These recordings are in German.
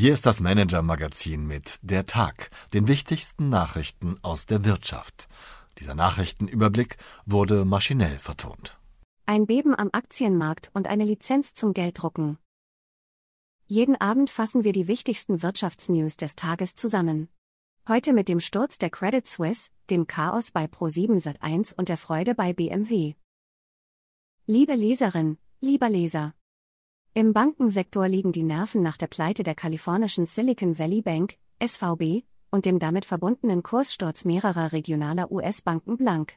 Hier ist das Manager-Magazin mit Der Tag, den wichtigsten Nachrichten aus der Wirtschaft. Dieser Nachrichtenüberblick wurde maschinell vertont. Ein Beben am Aktienmarkt und eine Lizenz zum Gelddrucken. Jeden Abend fassen wir die wichtigsten Wirtschaftsnews des Tages zusammen. Heute mit dem Sturz der Credit Suisse, dem Chaos bei Pro7 Sat1 und der Freude bei BMW. Liebe Leserin, lieber Leser. Im Bankensektor liegen die Nerven nach der Pleite der kalifornischen Silicon Valley Bank, SVB, und dem damit verbundenen Kurssturz mehrerer regionaler US-Banken blank.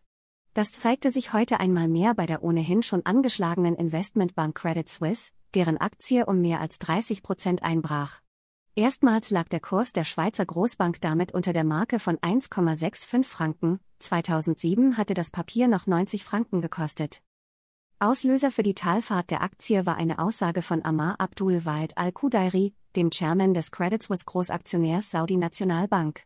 Das zeigte sich heute einmal mehr bei der ohnehin schon angeschlagenen Investmentbank Credit Suisse, deren Aktie um mehr als 30 Prozent einbrach. Erstmals lag der Kurs der Schweizer Großbank damit unter der Marke von 1,65 Franken, 2007 hatte das Papier noch 90 Franken gekostet. Auslöser für die Talfahrt der Aktie war eine Aussage von Amar Abdul Wahid Al-Qudairi, dem Chairman des Credit Suisse Großaktionärs Saudi Nationalbank.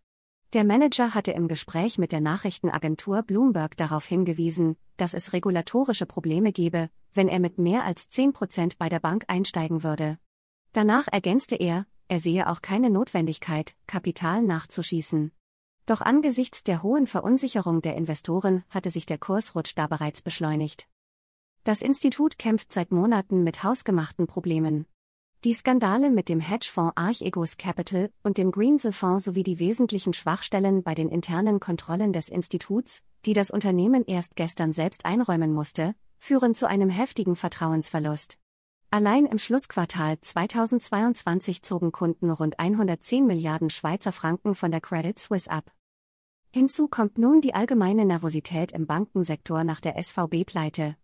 Der Manager hatte im Gespräch mit der Nachrichtenagentur Bloomberg darauf hingewiesen, dass es regulatorische Probleme gebe, wenn er mit mehr als 10 Prozent bei der Bank einsteigen würde. Danach ergänzte er, er sehe auch keine Notwendigkeit, Kapital nachzuschießen. Doch angesichts der hohen Verunsicherung der Investoren hatte sich der Kursrutsch da bereits beschleunigt. Das Institut kämpft seit Monaten mit hausgemachten Problemen. Die Skandale mit dem Hedgefonds Archegos Capital und dem Greensill-Fonds sowie die wesentlichen Schwachstellen bei den internen Kontrollen des Instituts, die das Unternehmen erst gestern selbst einräumen musste, führen zu einem heftigen Vertrauensverlust. Allein im Schlussquartal 2022 zogen Kunden rund 110 Milliarden Schweizer Franken von der Credit Suisse ab. Hinzu kommt nun die allgemeine Nervosität im Bankensektor nach der SVB-Pleite.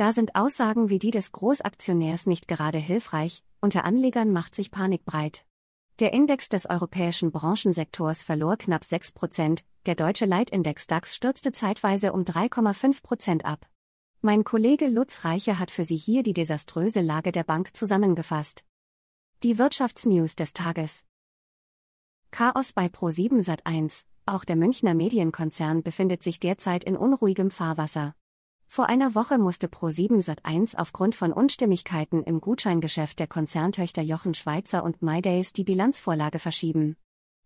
Da sind Aussagen wie die des Großaktionärs nicht gerade hilfreich, unter Anlegern macht sich Panik breit. Der Index des europäischen Branchensektors verlor knapp 6 Prozent, der deutsche Leitindex DAX stürzte zeitweise um 3,5 Prozent ab. Mein Kollege Lutz Reiche hat für Sie hier die desaströse Lage der Bank zusammengefasst. Die Wirtschaftsnews des Tages. Chaos bei Pro7 Sat1, auch der Münchner Medienkonzern befindet sich derzeit in unruhigem Fahrwasser. Vor einer Woche musste Pro7 Sat1 aufgrund von Unstimmigkeiten im Gutscheingeschäft der Konzerntöchter Jochen Schweizer und MyDays die Bilanzvorlage verschieben.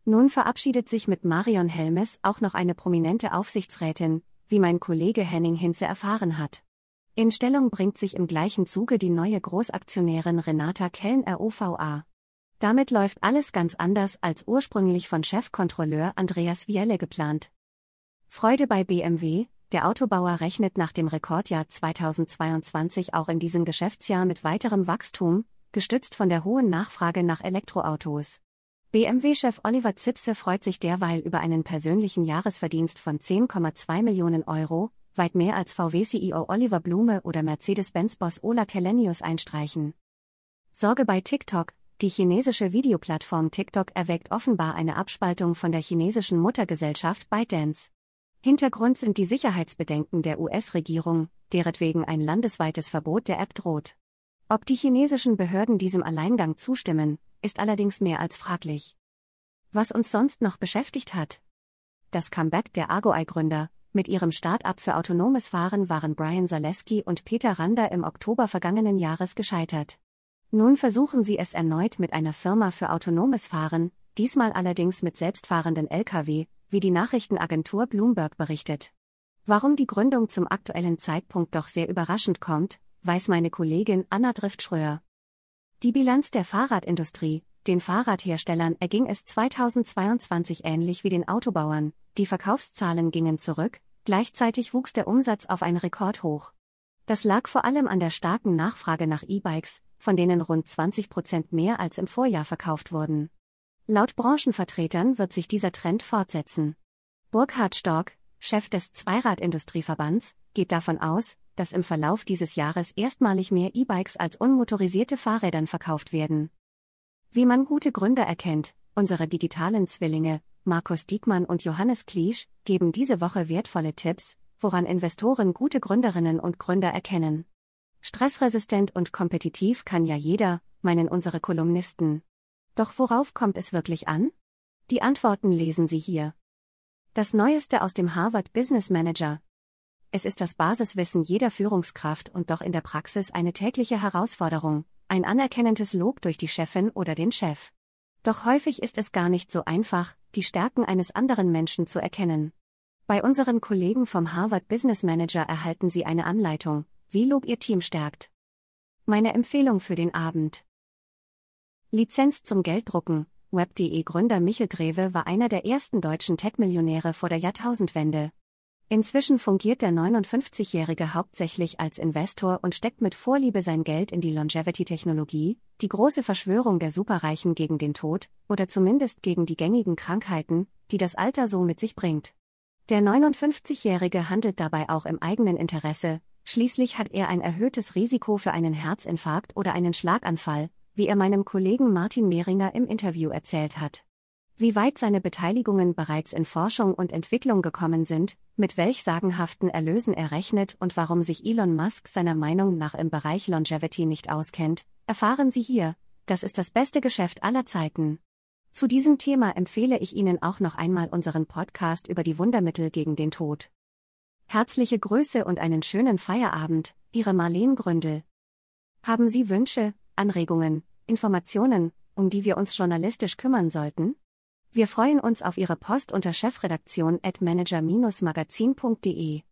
Nun verabschiedet sich mit Marion Helmes auch noch eine prominente Aufsichtsrätin, wie mein Kollege Henning Hinze erfahren hat. In Stellung bringt sich im gleichen Zuge die neue Großaktionärin Renata Kellner OVA. Damit läuft alles ganz anders als ursprünglich von Chefkontrolleur Andreas Vielle geplant. Freude bei BMW, der Autobauer rechnet nach dem Rekordjahr 2022 auch in diesem Geschäftsjahr mit weiterem Wachstum, gestützt von der hohen Nachfrage nach Elektroautos. BMW-Chef Oliver Zipse freut sich derweil über einen persönlichen Jahresverdienst von 10,2 Millionen Euro, weit mehr als VW-CEO Oliver Blume oder Mercedes-Benz-Boss Ola Kelenius einstreichen. Sorge bei TikTok, die chinesische Videoplattform TikTok erweckt offenbar eine Abspaltung von der chinesischen Muttergesellschaft ByteDance. Hintergrund sind die Sicherheitsbedenken der US-Regierung, deretwegen ein landesweites Verbot der App droht. Ob die chinesischen Behörden diesem Alleingang zustimmen, ist allerdings mehr als fraglich. Was uns sonst noch beschäftigt hat? Das Comeback der Argoei-Gründer. Mit ihrem Start-up für autonomes Fahren waren Brian Zaleski und Peter Rander im Oktober vergangenen Jahres gescheitert. Nun versuchen sie es erneut mit einer Firma für autonomes Fahren, diesmal allerdings mit selbstfahrenden Lkw, wie die Nachrichtenagentur Bloomberg berichtet. Warum die Gründung zum aktuellen Zeitpunkt doch sehr überraschend kommt, weiß meine Kollegin Anna Driftschröer. Die Bilanz der Fahrradindustrie, den Fahrradherstellern erging es 2022 ähnlich wie den Autobauern, die Verkaufszahlen gingen zurück, gleichzeitig wuchs der Umsatz auf ein Rekordhoch. Das lag vor allem an der starken Nachfrage nach E-Bikes, von denen rund 20 Prozent mehr als im Vorjahr verkauft wurden. Laut Branchenvertretern wird sich dieser Trend fortsetzen. Burkhard Stork, Chef des Zweiradindustrieverbands, geht davon aus, dass im Verlauf dieses Jahres erstmalig mehr E-Bikes als unmotorisierte Fahrrädern verkauft werden. Wie man gute Gründer erkennt, unsere digitalen Zwillinge, Markus Diekmann und Johannes Kliesch, geben diese Woche wertvolle Tipps, woran Investoren gute Gründerinnen und Gründer erkennen. Stressresistent und kompetitiv kann ja jeder, meinen unsere Kolumnisten. Doch worauf kommt es wirklich an? Die Antworten lesen Sie hier. Das Neueste aus dem Harvard Business Manager. Es ist das Basiswissen jeder Führungskraft und doch in der Praxis eine tägliche Herausforderung, ein anerkennendes Lob durch die Chefin oder den Chef. Doch häufig ist es gar nicht so einfach, die Stärken eines anderen Menschen zu erkennen. Bei unseren Kollegen vom Harvard Business Manager erhalten Sie eine Anleitung, wie Lob Ihr Team stärkt. Meine Empfehlung für den Abend. Lizenz zum Gelddrucken. Web.de Gründer Michel Greve war einer der ersten deutschen Tech-Millionäre vor der Jahrtausendwende. Inzwischen fungiert der 59-Jährige hauptsächlich als Investor und steckt mit Vorliebe sein Geld in die Longevity-Technologie, die große Verschwörung der Superreichen gegen den Tod, oder zumindest gegen die gängigen Krankheiten, die das Alter so mit sich bringt. Der 59-Jährige handelt dabei auch im eigenen Interesse, schließlich hat er ein erhöhtes Risiko für einen Herzinfarkt oder einen Schlaganfall, wie er meinem Kollegen Martin Mehringer im Interview erzählt hat. Wie weit seine Beteiligungen bereits in Forschung und Entwicklung gekommen sind, mit welch sagenhaften Erlösen er rechnet und warum sich Elon Musk seiner Meinung nach im Bereich Longevity nicht auskennt, erfahren Sie hier. Das ist das beste Geschäft aller Zeiten. Zu diesem Thema empfehle ich Ihnen auch noch einmal unseren Podcast über die Wundermittel gegen den Tod. Herzliche Grüße und einen schönen Feierabend, Ihre Marleen Gründel. Haben Sie Wünsche, Anregungen, Informationen, um die wir uns journalistisch kümmern sollten? Wir freuen uns auf Ihre Post unter chefredaktion at manager-magazin.de.